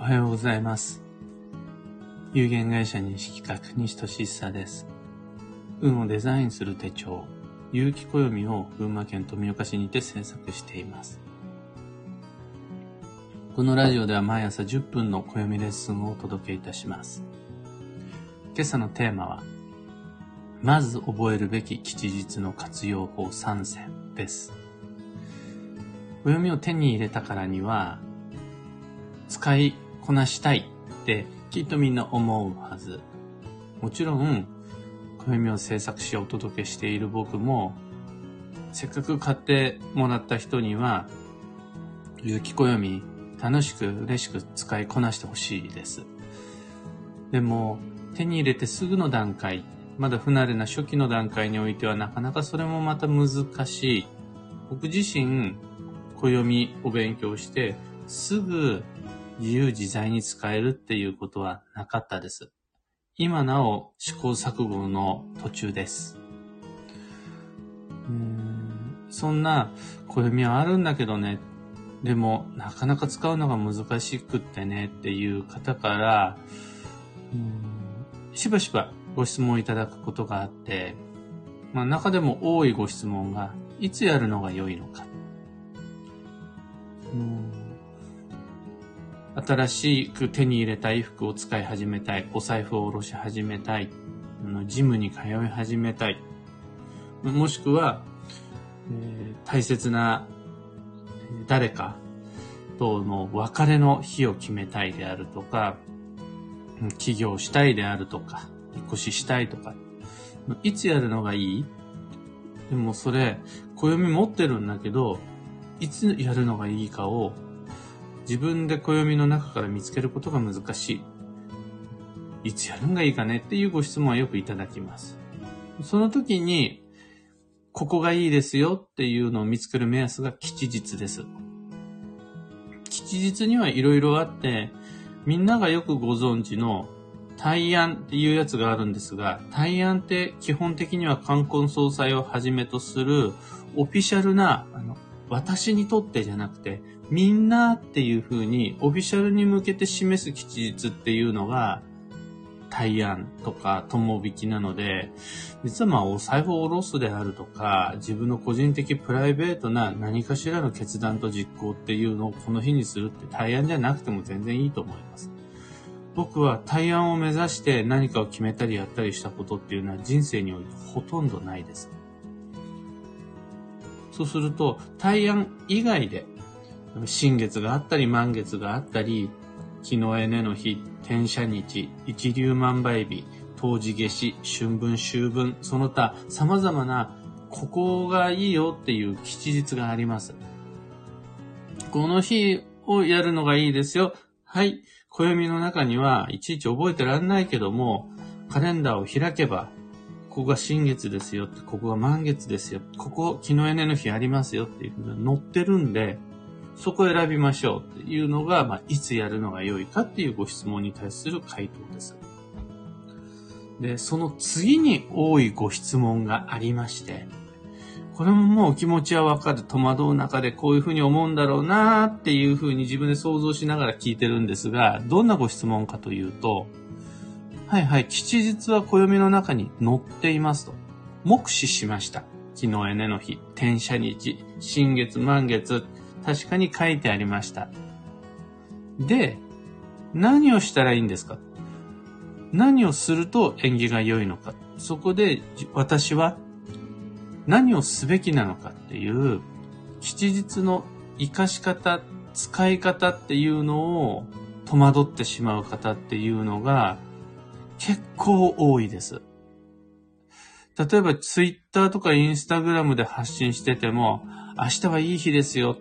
おはようございます。有限会社西企画西俊久です。運をデザインする手帳、有機暦を群馬県富岡市にて制作しています。このラジオでは毎朝10分の暦レッスンをお届けいたします。今朝のテーマは、まず覚えるべき吉日の活用法3選です。暦を手に入れたからには、使いこなしたいってきっとみんな思うはず。もちろん、暦を制作しお届けしている僕も、せっかく買ってもらった人には、有機暦楽しく嬉しく使いこなしてほしいです。でも、手に入れてすぐの段階、まだ不慣れな初期の段階においてはなかなかそれもまた難しい。僕自身、暦を勉強して、すぐ自由自在に使えるっていうことはなかったです。今なお試行錯誤の途中です。うーんそんな暦はあるんだけどね、でもなかなか使うのが難しくってねっていう方から、うーんしばしばご質問いただくことがあって、まあ、中でも多いご質問が、いつやるのが良いのか。うん新しく手に入れた衣服を使い始めたい、お財布を下ろし始めたい、ジムに通い始めたい、もしくは、えー大切な誰かとの別れの日を決めたいであるとか、起業したいであるとか、引っ越ししたいとか、いつやるのがいい？でもそれ、暦持ってるんだけど、いつやるのがいいかを自分で暦の中から見つけることが難しい。いつやるんがいいかねっていうご質問はよくいただきます。その時に、ここがいいですよっていうのを見つける目安が吉日です。吉日にはいろいろあって、みんながよくご存知の大安っていうやつがあるんですが、大安って基本的には冠婚葬祭をはじめとするオフィシャルな、あの、私にとってじゃなくて、みんなっていう風にオフィシャルに向けて示す吉日っていうのが、大安とか友引きなので、実はまあお財布を下ろすであるとか、自分の個人的プライベートな何かしらの決断と実行っていうのをこの日にするって大安じゃなくても全然いいと思います。僕は大安を目指して何かを決めたりやったりしたことっていうのは人生においてほとんどないです。そうすると、大安以外で、新月があったり満月があったり、日のエネの日、天赦日、一粒万倍日、冬至夏至、春分秋分、その他様々なここがいいよっていう吉日があります。この日をやるのがいいですよ。はい。暦の中にはいちいち覚えてらんないけども、カレンダーを開けば、ここが新月ですよって、ここが満月ですよ。ここ、日のエネの日ありますよっていうふうに載ってるんで、そこを選びましょうっていうのが、まあ、いつやるのが良いかっていうご質問に対する回答です。で、その次に多いご質問がありまして、これももう気持ちはわかる。戸惑う中でこういうふうに思うんだろうなっていうふうに自分で想像しながら聞いてるんですが、どんなご質問かというと、はいはい、吉日は暦の中に載っていますと。目視しました。昨日エネの日、天赦日、新月、満月、確かに書いてありました。で、何をしたらいいんですか？何をすると縁起が良いのか？そこで私は何をすべきなのか？っていう、吉日の活かし方、使い方っていうのを戸惑ってしまう方っていうのが結構多いです。例えばツイッターとかインスタグラムで発信してても、明日はいい日ですよ。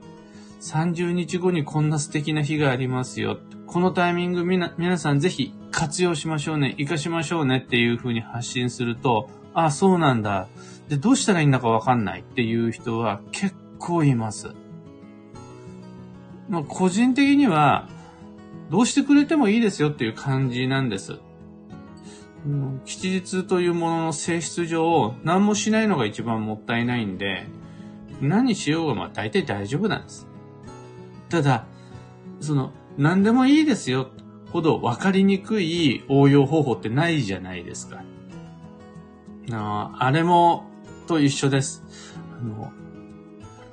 30日後にこんな素敵な日がありますよ。このタイミングみな、皆さんぜひ活用しましょうね、活かしましょうねっていう風に発信すると、あ、そうなんだ。で、どうしたらいいんだかわかんないっていう人は結構います。まあ、個人的には、どうしてくれてもいいですよっていう感じなんです。うん吉日というものの性質上、何もしないのが一番もったいないんで、何しようがまあ大体大丈夫なんです。ただ、その、何でもいいですよ、ほど分かりにくい応用方法ってないじゃないですか。ああれも、と一緒です。あの、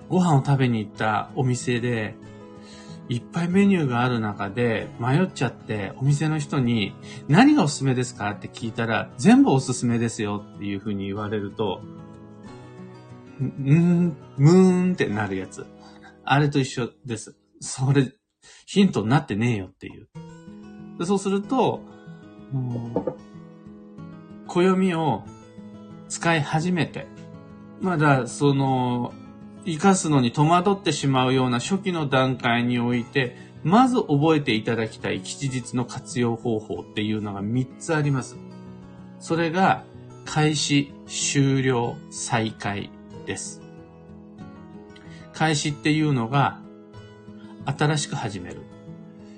ご飯を食べに行ったお店で、いっぱいメニューがある中で迷っちゃってお店の人に何がおすすめですか？って聞いたら全部おすすめですよっていうふうに言われると、んん、むーんってなるやつ。あれと一緒です。それ、ヒントになってねえよっていう。そうすると、暦を使い始めて、まだその、生かすのに戸惑ってしまうような初期の段階において、まず覚えていただきたい吉日の活用方法っていうのが3つあります。それが、開始、終了、再開です。開始っていうのが、新しく始める。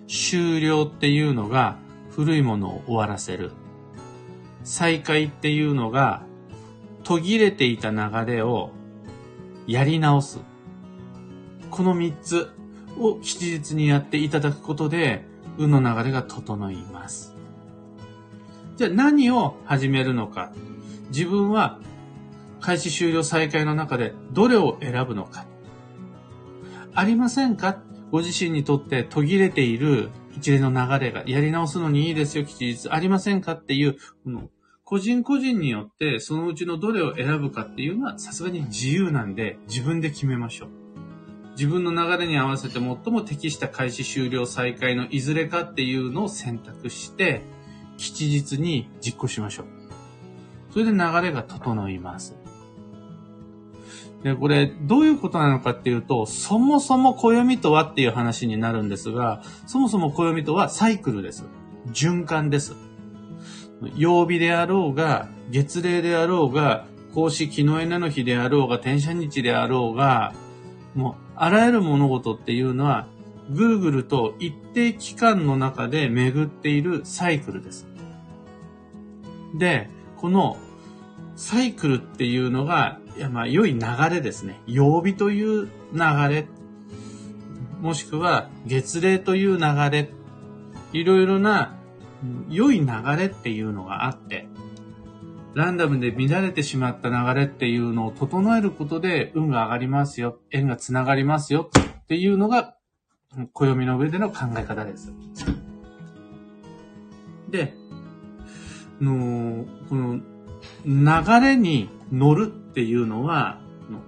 終了っていうのが、古いものを終わらせる。再開っていうのが、途切れていた流れをやり直す。この3つを吉日にやっていただくことで、運の流れが整います。じゃあ何を始めるのか。自分は開始終了再開の中でどれを選ぶのか。ありませんか？ご自身にとって途切れている一連の流れがやり直すのにいいですよ、吉日。ありませんか？っていう、個人個人によってそのうちのどれを選ぶかっていうのはさすがに自由なんで自分で決めましょう。自分の流れに合わせて最も適した開始終了再開のいずれかっていうのを選択して吉日に実行しましょう。それで流れが整います。で、これ、どういうことなのかっていうと、そもそも暦とはっていう話になるんですが、そもそも暦とはサイクルです。循環です。曜日であろうが、月齢であろうが、孔子木の枝の日であろうが、転写日であろうが、もう、あらゆる物事っていうのは、ぐるぐると一定期間の中で巡っているサイクルです。で、このサイクルっていうのが、いやまあ良い流れですね。曜日という流れ、もしくは月齢という流れ、いろいろな良い流れっていうのがあって、ランダムで乱れてしまった流れっていうのを整えることで運が上がりますよ、縁が繋がりますよっていうのが、暦の上での考え方です。で、のこの流れに乗るっていうのは、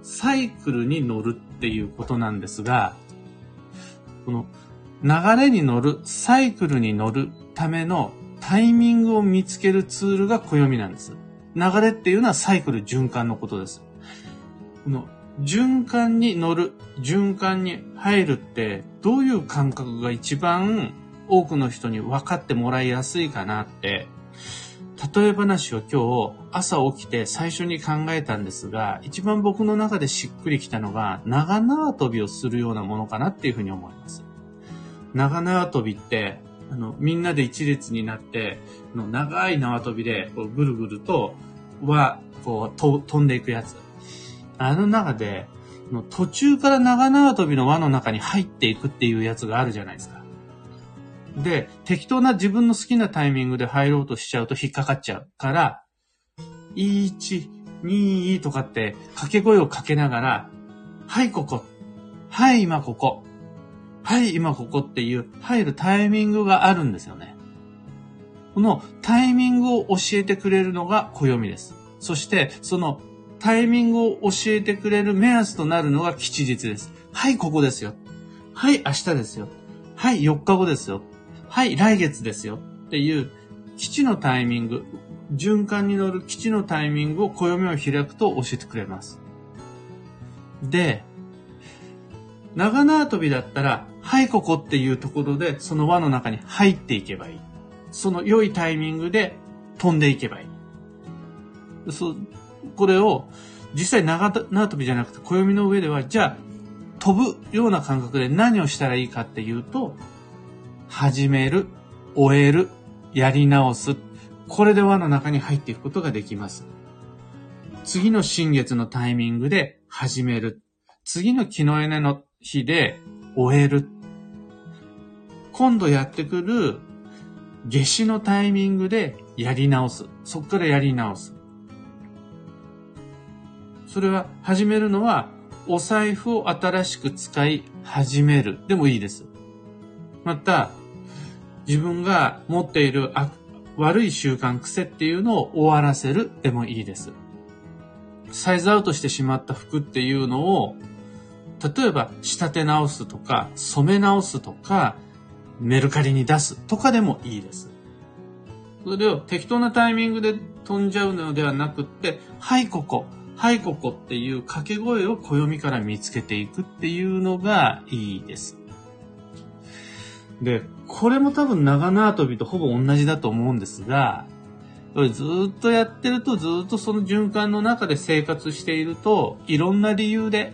サイクルに乗るっていうことなんですが、この流れに乗る、サイクルに乗るためのタイミングを見つけるツールが暦なんです。流れっていうのはサイクル循環のことです。この循環に乗る、循環に入るってどういう感覚が一番多くの人に分かってもらいやすいかなって、例え話を今日朝起きて最初に考えたんですが、一番僕の中でしっくりきたのが長縄跳びをするようなものかなっていうふうに思います。長縄跳びってあの、みんなで一列になって、の長い縄跳びで、こうぐるぐると、は、こう、と飛んでいくやつ。あの中で、の途中から長縄跳びの輪の中に入っていくっていうやつがあるじゃないですか。で、適当な自分の好きなタイミングで入ろうとしちゃうと引っかかっちゃうから、1、2とかって掛け声をかけながら、はい、ここ。はい、今ここ。はい、今ここっていう入るタイミングがあるんですよね。このタイミングを教えてくれるのが暦です。そして、そのタイミングを教えてくれる目安となるのが吉日です。はい、ここですよ。はい、明日ですよ。はい、4日後ですよ。はい、来月ですよ。っていう基地のタイミング、循環に乗る基地のタイミングを暦を開くと教えてくれます。で、長縄跳びだったら、はい、ここっていうところで、その輪の中に入っていけばいい。その良いタイミングで飛んでいけばいい。そう、これを、実際長縄跳びじゃなくて、暦の上では、じゃあ、飛ぶような感覚で何をしたらいいかっていうと、始める、終える、やり直す。これで輪の中に入っていくことができます。次の新月のタイミングで始める。次の木の根の日で終える。今度やってくる夏至のタイミングでやり直す。そっからやり直す。それは始めるのはお財布を新しく使い始めるでもいいです。また、自分が持っている悪い習慣、癖っていうのを終わらせるでもいいです。サイズアウトしてしまった服っていうのを、例えば仕立て直すとか、染め直すとか、メルカリに出すとかでもいいです。それを適当なタイミングで飛んじゃうのではなくって、はい、ここ。はい、ここっていう掛け声を暦から見つけていくっていうのがいいです。で、これも多分長縄跳びとほぼ同じだと思うんですが、これずっとやってるとずっとその循環の中で生活していると、いろんな理由で、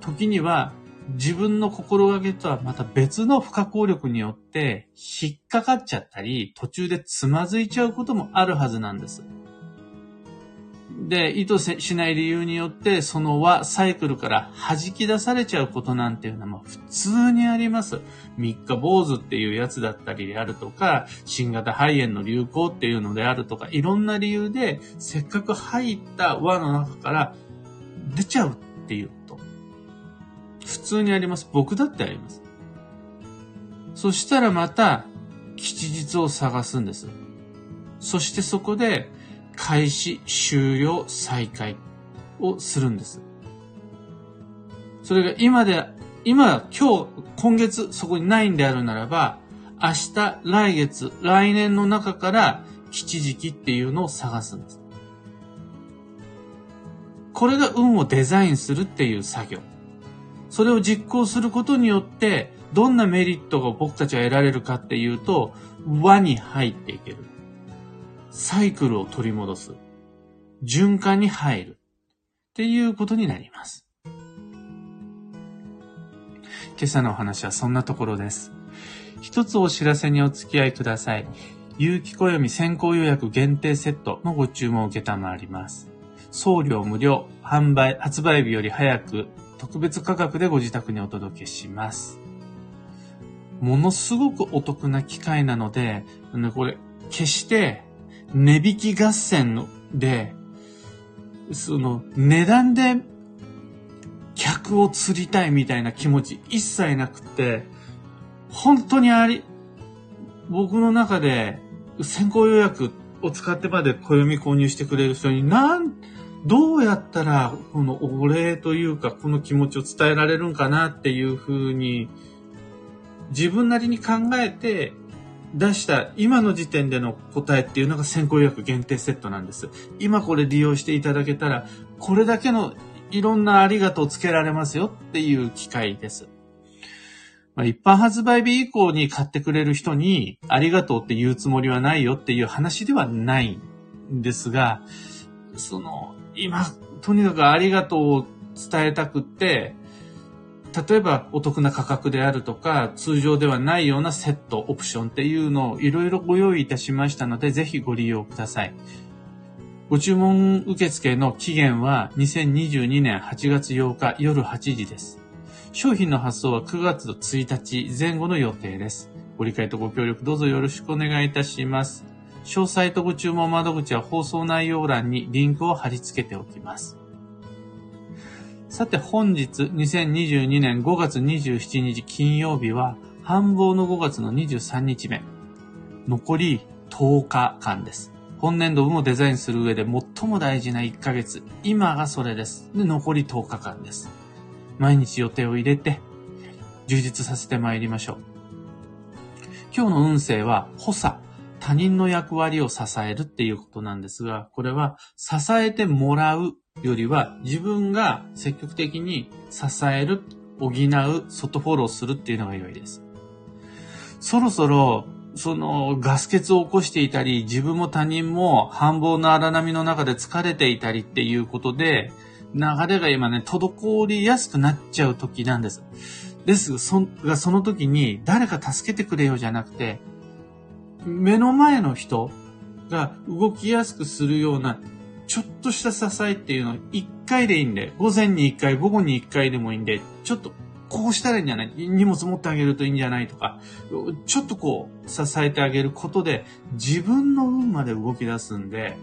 時には自分の心がけとはまた別の不可抗力によって引っかかっちゃったり、途中でつまずいちゃうこともあるはずなんです。で、意図しない理由によって、その輪、サイクルから弾き出されちゃうことなんていうのも普通にあります。三日坊主っていうやつだったりであるとか、新型肺炎の流行っていうのであるとか、いろんな理由で、せっかく入った輪の中から出ちゃうっていう。普通にあります。僕だってあります。そしたらまた、吉日を探すんです。そしてそこで、開始、終了、再開をするんです。それが今で、今、今日、今月そこにないんであるならば、明日、来月、来年の中から吉時期っていうのを探すんです。これが運をデザインするっていう作業。それを実行することによって、どんなメリットが僕たちは得られるかっていうと、輪に入っていける。サイクルを取り戻す。循環に入る。っていうことになります。今朝のお話はそんなところです。一つお知らせにお付き合いください。有機暦先行予約限定セットのご注文を受けたまわります。送料無料、販売、発売日より早く、特別価格でご自宅にお届けします。ものすごくお得な機会なので、これ、決して値引き合戦で、その値段で客を釣りたいみたいな気持ち一切なくて、本当にあり、僕の中で先行予約を使ってまで暦購入してくれる人に、なん、どうやったらこのお礼というかこの気持ちを伝えられるんかなっていうふうに自分なりに考えて出した今の時点での答えっていうのが先行予約限定セットなんです。今これ利用していただけたら、これだけのいろんなありがとうつけられますよっていう機会です。まあ、一般発売日以降に買ってくれる人にありがとうって言うつもりはないよっていう話ではないんですが、その、今、とにかくありがとうを伝えたくって、例えばお得な価格であるとか、通常ではないようなセット、オプションっていうのをいろいろご用意いたしましたので、ぜひご利用ください。ご注文受付の期限は2022年8月8日夜8時です。商品の発送は9月1日前後の予定です。ご理解とご協力どうぞよろしくお願いいたします。詳細とご注文窓口は放送内容欄にリンクを貼り付けておきます。さて本日2022年5月27日金曜日は繁忙の5月の23日目。残り10日間です。本年度をデザインする上で最も大事な1ヶ月。今がそれです。で、残り10日間です。毎日予定を入れて、充実させて参りましょう。今日の運勢は、補佐。他人の役割を支えるっていうことなんですが、これは支えてもらうよりは自分が積極的に支える、補う、外フォローするっていうのが良いです。そろそろ、そのガス欠を起こしていたり、自分も他人も繁忙の荒波の中で疲れていたりっていうことで、流れが今ね、滞りやすくなっちゃう時なんです。ですが、その時に誰か助けてくれよじゃなくて、目の前の人が動きやすくするようなちょっとした支えっていうのは1回でいいんで、午前に1回、午後に1回でもいいんで、ちょっとこうしたらいいんじゃない荷物持ってあげるといいんじゃないとか、ちょっとこう、支えてあげることで、自分の運まで動き出すんで、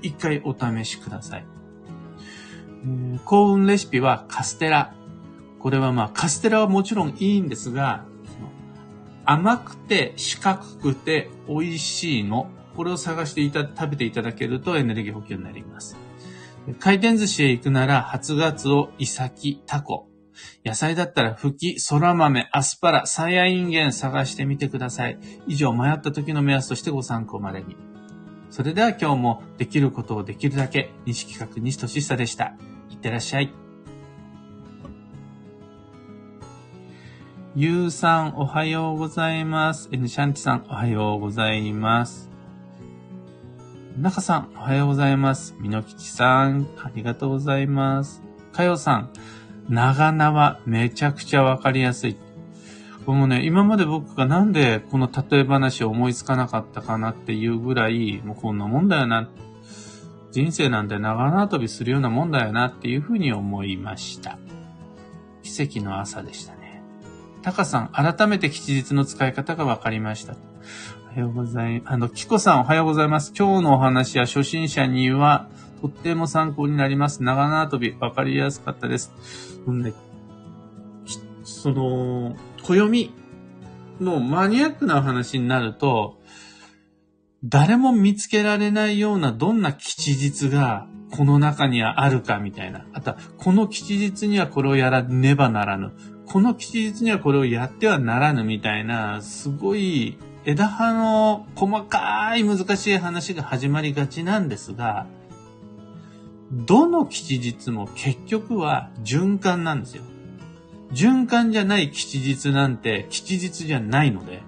一回お試しください。幸運レシピはカステラ。これはまあ、カステラはもちろんいいんですが、甘くて四角くて美味しいの。これを探していた、食べていただけるとエネルギー補給になります。回転寿司へ行くなら、初ガツオ、イサキ、タコ。野菜だったら、フキ、空豆、アスパラ、サヤインゲン探してみてください。以上、迷った時の目安としてご参考までに。それでは今日もできることをできるだけ、西企画西俊久でした。いってらっしゃい。ゆうさん、おはようございます。N シャンチさん、おはようございます。なかさん、おはようございます。みのきちさん、ありがとうございます。かよさん、長縄めちゃくちゃわかりやすい。もね、今まで僕がなんでこの例え話を思いつかなかったかなっていうぐらい、もうこんなもんだよな。人生なんて長縄跳びするようなもんだよなっていうふうに思いました。奇跡の朝でしたね。タカさん、改めて吉日の使い方がわかりました。おはようございます。あの、キコさんおはようございます。今日のお話は初心者にはとっても参考になります。長縄跳び、わかりやすかったです。うんね、その、暦のマニアックな話になると、誰も見つけられないようなどんな吉日がこの中にはあるかみたいな。あとは、この吉日にはこれをやらねばならぬ。この吉日にはこれをやってはならぬみたいな、すごい枝葉の細かい難しい話が始まりがちなんですが、どの吉日も結局は循環なんですよ。循環じゃない吉日なんて吉日じゃないので、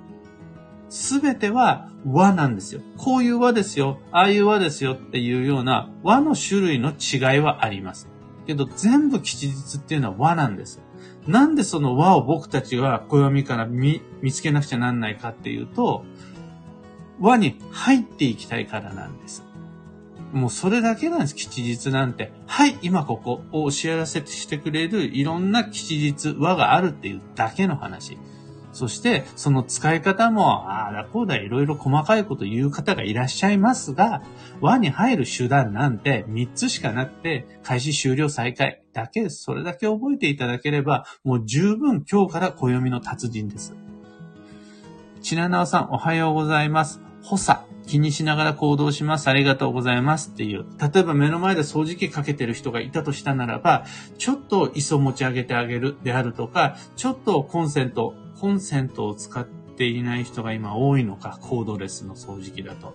すべては和なんですよ。こういう和ですよ。ああいう和ですよっていうような和の種類の違いはあります。けど全部吉日っていうのは和なんです。なんでその和を僕たちは暦から見つけなくちゃなんないかっていうと、和に入っていきたいからなんです。もうそれだけなんです、吉日なんて。はい、今ここをお知らせしてくれるいろんな吉日、和があるっていうだけの話。そして、その使い方も、ああだこうだいろいろ細かいこと言う方がいらっしゃいますが、輪に入る手段なんて3つしかなくて、開始終了再開だけ。それだけ覚えていただければ、もう十分今日から暦の達人です。ちななおさん、おはようございます。補佐、気にしながら行動します。ありがとうございますっていう。例えば目の前で掃除機かけてる人がいたとしたならば、ちょっと磯持ち上げてあげるであるとか、ちょっとコンセント、コンセントを使っていない人が今多いのか、コードレスの掃除機だと。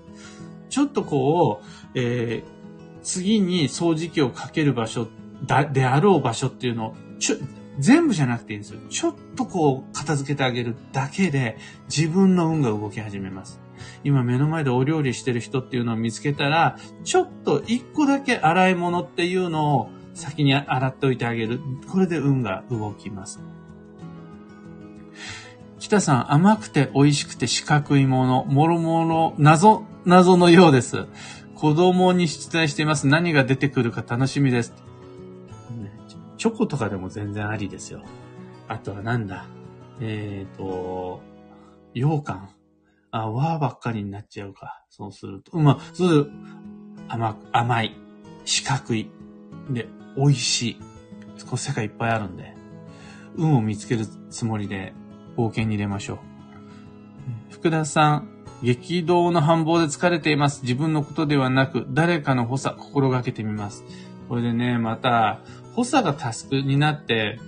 ちょっとこう、えー、次に掃除機をかける場所だ、であろう場所っていうのを、ちょ、全部じゃなくていいんですよ。ちょっとこう、片付けてあげるだけで、自分の運が動き始めます。今目の前でお料理してる人っていうのを見つけたら、ちょっと一個だけ洗い物っていうのを先に洗っておいてあげる。これで運が動きます。北さん、甘くて美味しくて四角いもの、もろもろ、謎、謎のようです。子供に出題しています。何が出てくるか楽しみです。チョコとかでも全然ありですよ。あとはなんだ？えっ、ー、と、羊羹。あ、和ばっかりになっちゃうか。そうすると。まあ、そうする甘、甘い。四角い。で、美味しい。こう世界いっぱいあるんで、運を見つけるつもりで冒険に出ましょう。福田さん、激動の繁忙で疲れています。自分のことではなく、誰かの補佐、心がけてみます。これでね、また、補佐がタスクになって、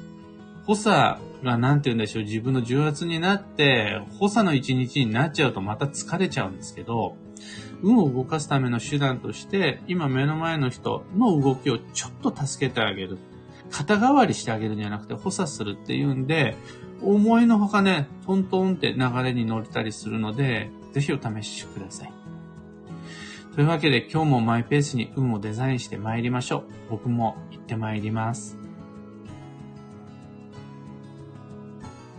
補佐が何て言うんでしょう、自分の重圧になって、補佐の一日になっちゃうとまた疲れちゃうんですけど、運を動かすための手段として、今目の前の人の動きをちょっと助けてあげる。肩代わりしてあげるんじゃなくて補佐するっていうんで、思いのほかね、トントンって流れに乗れたりするので、ぜひお試しください。というわけで今日もマイペースに運をデザインして参りましょう。僕も行って参ります。